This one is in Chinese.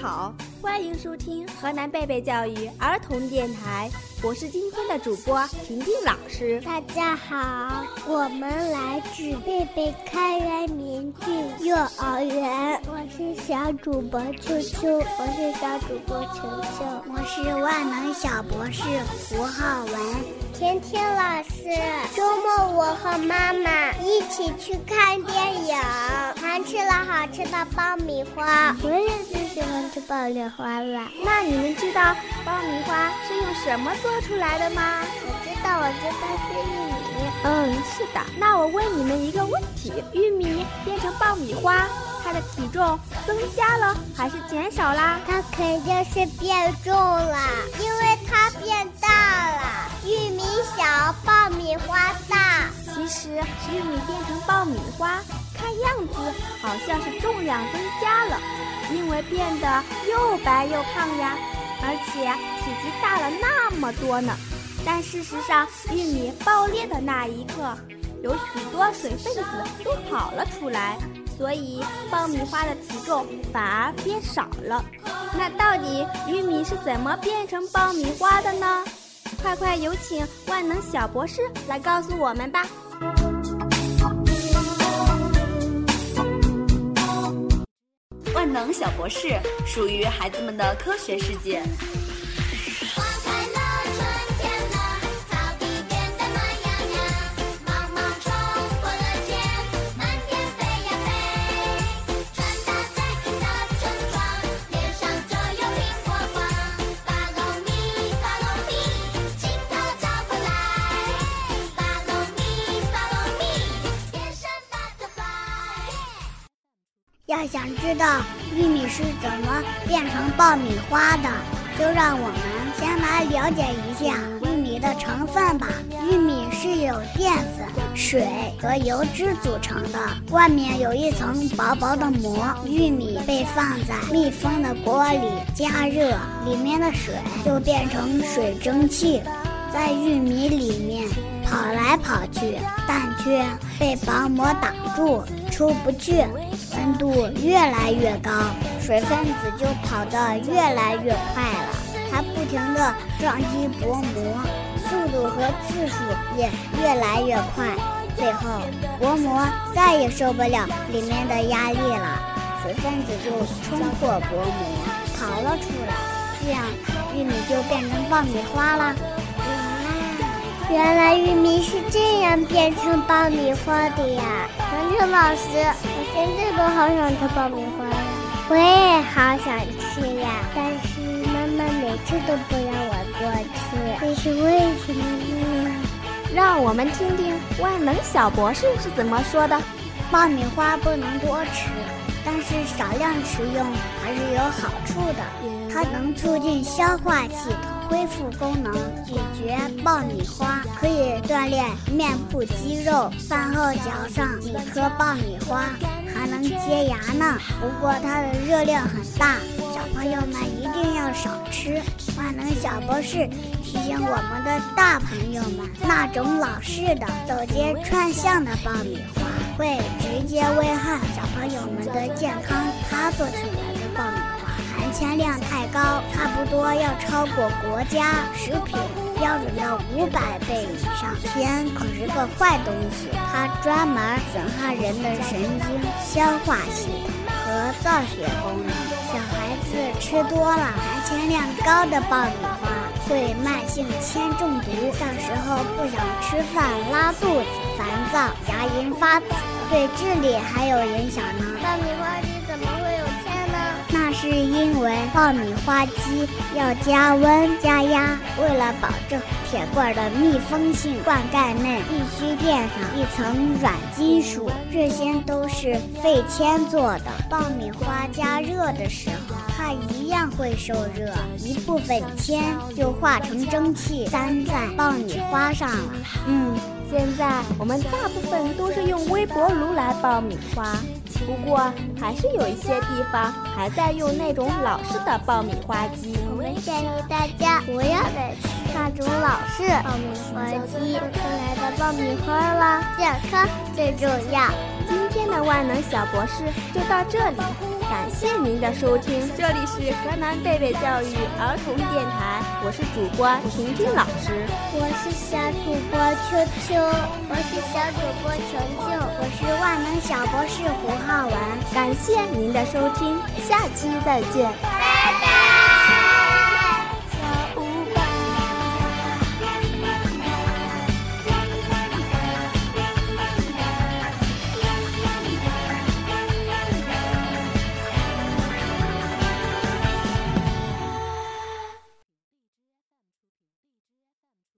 好，欢迎收听河南贝贝教育儿童电台，我是今天的主播婷婷老师。大家好，我们来自贝贝开元明郡幼儿园，我是小主播秋秋，我是小主播球球，我是万能小博士胡浩文。甜甜老师，周末我和妈妈一起去看电影，还吃了好吃的爆米花。我也最喜欢吃爆米花了。那你们知道爆米花是用什么做出来的吗？我知道，我知道是玉米。嗯，是的。那我问你们一个问题：玉米变成爆米花，它的体重增加了还是减少啦？它肯定是变重了，因为它变大了。玉米小，爆米花大。其实玉米变成爆米花，看样子好像是重量增加了，因为变得又白又胖呀，而且体积大了那么多呢。但事实上，玉米爆裂的那一刻，有许多水分子都跑了出来，所以爆米花的体重反而变少了。那到底玉米是怎么变成爆米花的呢？快快有请万能小博士来告诉我们吧！小博士属于孩子们的科学世界。要想知道玉米是怎么变成爆米花的，就让我们先来了解一下玉米的成分吧。玉米是由淀粉、水和油脂组成的，外面有一层薄薄的膜。玉米被放在密封的锅里加热，里面的水就变成水蒸气，在玉米里面跑来跑去，但却被薄膜挡住，出不去。温度越来越高，水分子就跑得越来越快了。它不停地撞击薄膜，速度和次数也越来越快。最后，薄膜再也受不了里面的压力了，水分子就冲破薄膜逃了出来。这样，玉米就变成爆米花了。哇，原来玉米是这样变成爆米花的呀！文成老师。我现在都好想吃爆米花呀！我也好想吃呀，但是妈妈每次都不让我多吃，这是为什么呢？让我们听听万能小博士是怎么说的。爆米花不能多吃，但是少量食用还是有好处的。它能促进消化系统恢复功能。咀嚼爆米花可以锻炼面部肌肉。饭后嚼上几颗爆米花。还能洁牙呢，不过它的热量很大，小朋友们一定要少吃。万能小博士提醒我们的大朋友们，那种老式的走街串巷的爆米花会直接危害小朋友们的健康。他做出来的爆米花含铅量太高，差不多要超过国家食品。标准的五百倍以上，铅可是个坏东西，它专门损害人的神经、消化系统和造血功能。小孩子吃多了含铅量高的爆米花，会慢性铅中毒，到时候不想吃饭、拉肚子、烦躁、牙龈发紫，对智力还有影响呢。爆米花？是因为爆米花机要加温加压，为了保证铁罐的密封性，罐盖内必须垫上一层软金属，这些都是废铅做的。爆米花加热的时候，它一样会受热，一部分铅就化成蒸汽，粘在爆米花上了。嗯，现在我们大部分都是用微波炉来爆米花。不过，还是有一些地方还在用那种老式的爆米花机。我们建议大家不要再吃那种老式爆米花机做出来的爆米花了，健康最重要。今天的万能小博士就到这里，感谢您的收听。这里是河南贝贝教育儿童电台，我是主播婷婷老师，我是小主播秋秋，我是小主播琼琼，我是万能小博士胡浩文。感谢您的收听，下期再见。